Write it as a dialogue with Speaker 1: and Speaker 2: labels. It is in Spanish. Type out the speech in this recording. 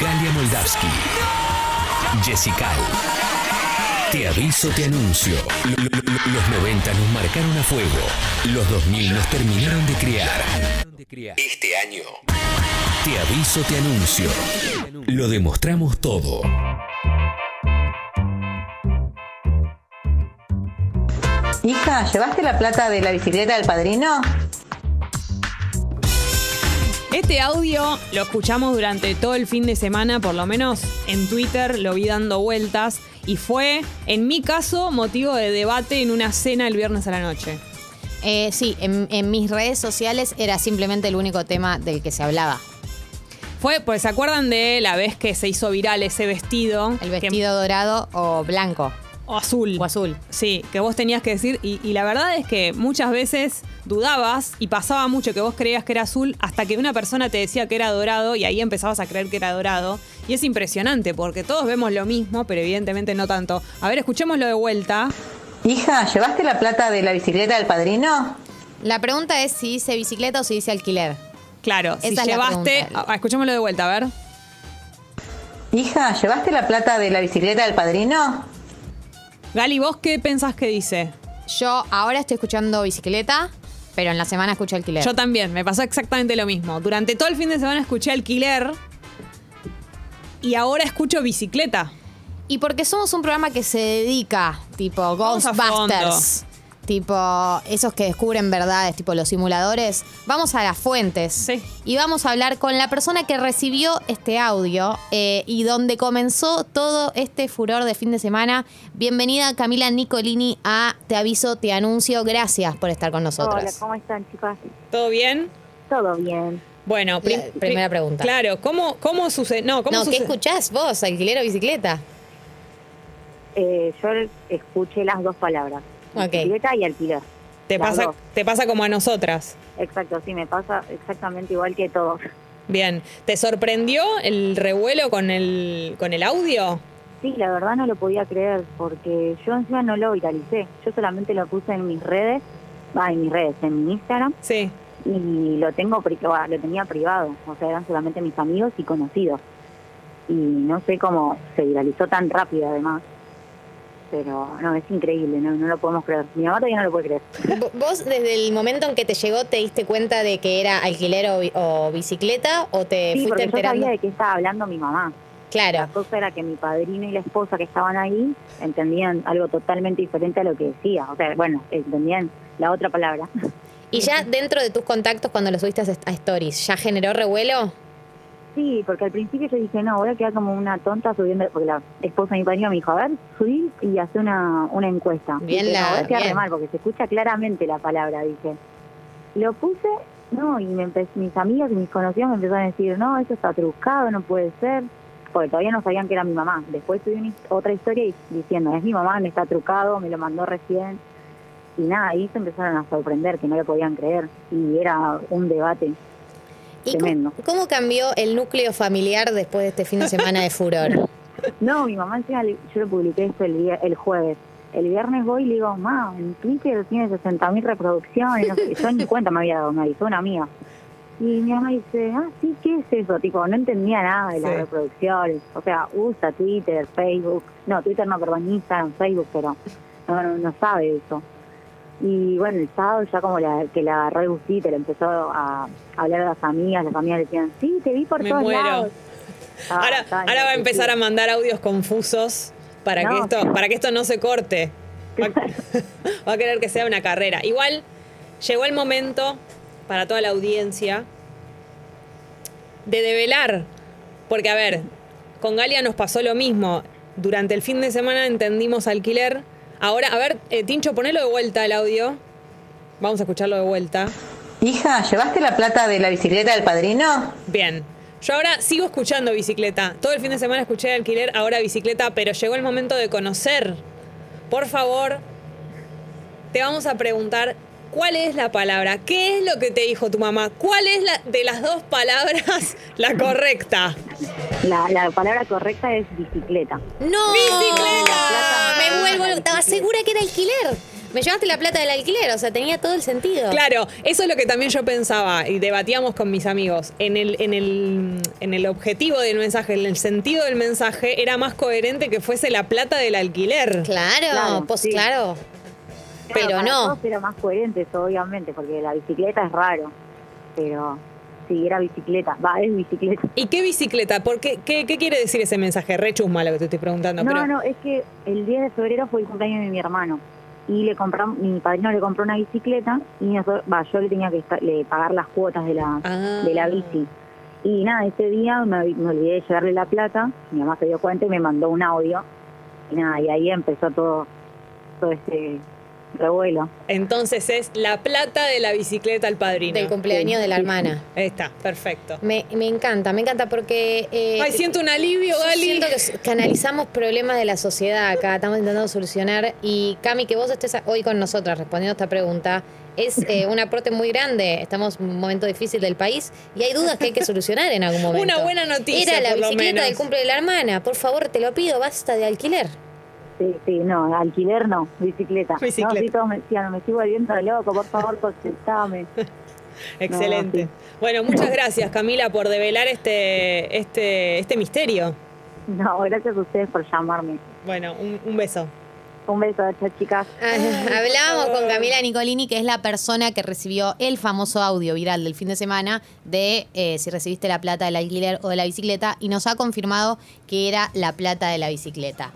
Speaker 1: Galia Moldavsky. Jessica. Te aviso, te anuncio. Lo- lo- lo- Los 90 nos marcaron a fuego. Los 2000 nos terminaron de criar. Este año. Te aviso, te anuncio. Lo demostramos todo.
Speaker 2: Hija, ¿llevaste la plata de la bicicleta del padrino?
Speaker 3: Este audio lo escuchamos durante todo el fin de semana, por lo menos en Twitter lo vi dando vueltas y fue, en mi caso, motivo de debate en una cena el viernes a la noche.
Speaker 4: Eh, sí, en, en mis redes sociales era simplemente el único tema del que se hablaba.
Speaker 3: Fue, pues, ¿se acuerdan de la vez que se hizo viral ese vestido?
Speaker 4: El
Speaker 3: Que-
Speaker 4: vestido dorado o blanco
Speaker 3: o azul.
Speaker 4: o azul.
Speaker 3: Sí, que vos tenías que decir, y, y la verdad es que muchas veces dudabas y pasaba mucho que vos creías que era azul hasta que una persona te decía que era dorado y ahí empezabas a creer que era dorado. Y es impresionante porque todos vemos lo mismo, pero evidentemente no tanto. A ver, escuchémoslo de vuelta.
Speaker 2: Hija, ¿llevaste la plata de la bicicleta del padrino?
Speaker 4: La pregunta es si dice bicicleta o si dice alquiler.
Speaker 3: Claro, si
Speaker 4: Esa es la
Speaker 3: llevaste. escuchémoslo de vuelta, a ver.
Speaker 2: Hija, ¿llevaste la plata de la bicicleta del padrino?
Speaker 3: Gali, ¿vos qué pensás que dice?
Speaker 4: Yo ahora estoy escuchando bicicleta, pero en la semana escucho alquiler.
Speaker 3: Yo también, me pasó exactamente lo mismo. Durante todo el fin de semana escuché alquiler y ahora escucho bicicleta.
Speaker 4: Y porque somos un programa que se dedica, tipo
Speaker 3: Vamos a
Speaker 4: Ghostbusters, tipo esos que descubren verdades, tipo los simuladores, vamos a las fuentes
Speaker 3: Sí.
Speaker 4: y vamos a hablar con la persona que recibió este audio eh, y donde comenzó todo este furor de fin de semana. Bienvenida Camila Nicolini a Te aviso, te anuncio. Gracias por estar con nosotros.
Speaker 5: Hola, ¿cómo están, chicas?
Speaker 3: ¿Todo bien?
Speaker 5: Todo bien.
Speaker 3: Bueno, prim-
Speaker 4: La primera
Speaker 3: pri-
Speaker 4: pregunta.
Speaker 3: Claro, ¿cómo, cómo sucede? No, ¿cómo
Speaker 4: no, ¿qué
Speaker 3: sucede?
Speaker 4: escuchás vos? ¿Alquiler o bicicleta?
Speaker 5: Eh, yo escuché las dos palabras,
Speaker 4: Ok.
Speaker 5: bicicleta y alquiler.
Speaker 3: Te pasa,
Speaker 5: dos.
Speaker 3: te pasa como a nosotras.
Speaker 5: Exacto, sí, me pasa exactamente igual que todos.
Speaker 3: Bien. ¿Te sorprendió el revuelo con el, con el audio?
Speaker 5: Sí, la verdad no lo podía creer porque yo encima no lo viralicé. Yo solamente lo puse en mis redes, va, en mis redes, en mi Instagram
Speaker 3: Sí.
Speaker 5: y lo tengo lo tenía privado, o sea, eran solamente mis amigos y conocidos. Y no sé cómo se viralizó tan rápido además. Pero no, es increíble, no, no lo podemos creer. Mi mamá todavía no lo puede creer.
Speaker 4: ¿Vos desde el momento en que te llegó te diste cuenta de que era alquiler o, o bicicleta o te
Speaker 5: Sí,
Speaker 4: fuiste
Speaker 5: porque yo sabía de qué estaba hablando mi mamá. La
Speaker 4: Claro.
Speaker 5: cosa era que mi padrino y la esposa que estaban ahí entendían algo totalmente diferente a lo que decía. O sea, bueno, entendían la otra palabra.
Speaker 4: Y ya dentro de tus contactos cuando lo subiste a Stories, ¿ya generó revuelo?
Speaker 5: Sí, porque al principio yo dije, no, voy a quedar como una tonta subiendo, porque la esposa de mi padrino me dijo, a ver, subí y hace una, una encuesta.
Speaker 4: Bien
Speaker 5: Dije,
Speaker 4: la-
Speaker 5: no, voy a quedar re
Speaker 4: bien.
Speaker 5: mal, porque se escucha claramente la palabra, dije. Lo puse, no, y me empe- mis amigos y mis conocidos me empezaron a decir, no, eso está trucado, no puede ser, porque todavía no sabían que era mi mamá. Después tuve una otra historia y- diciendo, es mi mamá, me está trucado, me lo mandó recién. Y nada, ahí se empezaron a sorprender, que no lo podían creer, y era un debate.
Speaker 4: ¿Y
Speaker 5: Tremendo.
Speaker 4: cómo, cómo cambió el núcleo familiar después de este fin de semana de furor?
Speaker 5: No, mi mamá encima, yo lo publiqué esto el, día- el jueves. El viernes voy y le digo, ma, en Twitter tiene 60.000 reproducciones. No sé, yo ni cuenta me había dado, me avisó una amiga. Y mi mamá dice, ah, sí, ¿qué es eso? Tipo, no entendía nada de las
Speaker 3: Sí.
Speaker 5: reproducciones. O sea, usa Twitter, Facebook. No, Twitter no, perdón, Instagram, Facebook, pero no, no, no sabe eso. Y bueno, el sábado ya como la, que le agarró el gustito, le empezó a hablar a las amigas, las amigas le decían, sí, te vi por
Speaker 3: Me
Speaker 5: todos
Speaker 3: muero.
Speaker 5: lados.
Speaker 3: Ahora, ahora va a empezar a mandar audios confusos para, que esto, para que esto no se corte. Va, va a querer que sea una carrera. Igual llegó el momento para toda la audiencia de develar. Porque, a ver, con Galia nos pasó lo mismo. Durante el fin de semana entendimos alquiler. Ahora, a ver, eh, Tincho, ponelo de vuelta el audio. Vamos a escucharlo de vuelta.
Speaker 2: Hija, ¿llevaste la plata de la bicicleta del padrino?
Speaker 3: Bien. Yo ahora sigo escuchando bicicleta. Todo el fin de semana escuché alquiler, ahora bicicleta, pero llegó el momento de conocer. Por favor, te vamos a preguntar cuál es la palabra, qué es lo que te dijo tu mamá, cuál es la de las dos palabras la correcta.
Speaker 5: La, la palabra correcta es bicicleta.
Speaker 4: ¡No!
Speaker 3: ¡Bicicleta!
Speaker 4: Me vuelvo. Estaba segura que era alquiler. me llevaste la plata del alquiler, o sea, tenía todo el sentido.
Speaker 3: Claro, eso es lo que también yo pensaba y debatíamos con mis amigos. En el, en el, en el objetivo del mensaje, en el sentido del mensaje, era más coherente que fuese la plata del alquiler.
Speaker 4: Claro,
Speaker 5: Claro,
Speaker 4: pues
Speaker 5: sí.
Speaker 4: claro.
Speaker 5: Claro,
Speaker 4: Pero
Speaker 5: para
Speaker 4: no.
Speaker 5: todos era más coherente eso, obviamente, porque la bicicleta es raro. Pero sí, era bicicleta. Va, es bicicleta.
Speaker 3: ¿Y qué bicicleta? ¿Por qué, qué, qué quiere decir ese mensaje? Re chusma lo que te estoy preguntando.
Speaker 5: No,
Speaker 3: pero...
Speaker 5: no, es que el 10 de febrero fue el cumpleaños de mi hermano. Y le compramos, mi padrino le compró una bicicleta y nosotros, va, yo le tenía que esta- le pagar las cuotas de la,
Speaker 3: Ah.
Speaker 5: de la bici. Y nada, ese día me, me olvidé de llevarle la plata, mi mamá se dio cuenta y me mandó un audio. Y nada, y ahí empezó todo, todo este revuelo.
Speaker 3: Entonces es la plata de la bicicleta al padrino.
Speaker 4: Del cumpleaños de la
Speaker 5: sí,
Speaker 4: hermana.
Speaker 3: Ahí está, perfecto.
Speaker 4: Me, me encanta, me encanta porque... eh,
Speaker 3: Ay, siento un alivio, Gali.
Speaker 4: Siento que canalizamos problemas de la sociedad acá, estamos intentando solucionar. Y Cami, que vos estés hoy con nosotras respondiendo esta pregunta, es eh, un aporte muy grande. Estamos en un momento difícil del país y hay dudas que hay que solucionar en algún momento.
Speaker 3: Una buena noticia,
Speaker 4: Era la
Speaker 3: por lo
Speaker 4: bicicleta
Speaker 3: menos.
Speaker 4: del cumple de la hermana. Por favor, te lo pido, basta de alquiler.
Speaker 5: Sí, sí, no, alquiler no, bicicleta.
Speaker 3: Bicicleta.
Speaker 5: No, sí, todos me decían, me estoy volviendo loco, por favor, contestame.
Speaker 3: Excelente.
Speaker 5: No, sí.
Speaker 3: Bueno, muchas gracias, Camila, por develar este, este, este misterio.
Speaker 5: No, gracias a ustedes por llamarme.
Speaker 3: Bueno, un, un beso.
Speaker 5: Un beso, chao, chicas.
Speaker 4: Ah, Hablábamos con Camila Nicolini, que es la persona que recibió el famoso audio viral del fin de semana de eh, si recibiste la plata del alquiler o de la bicicleta y nos ha confirmado que era la plata de la bicicleta.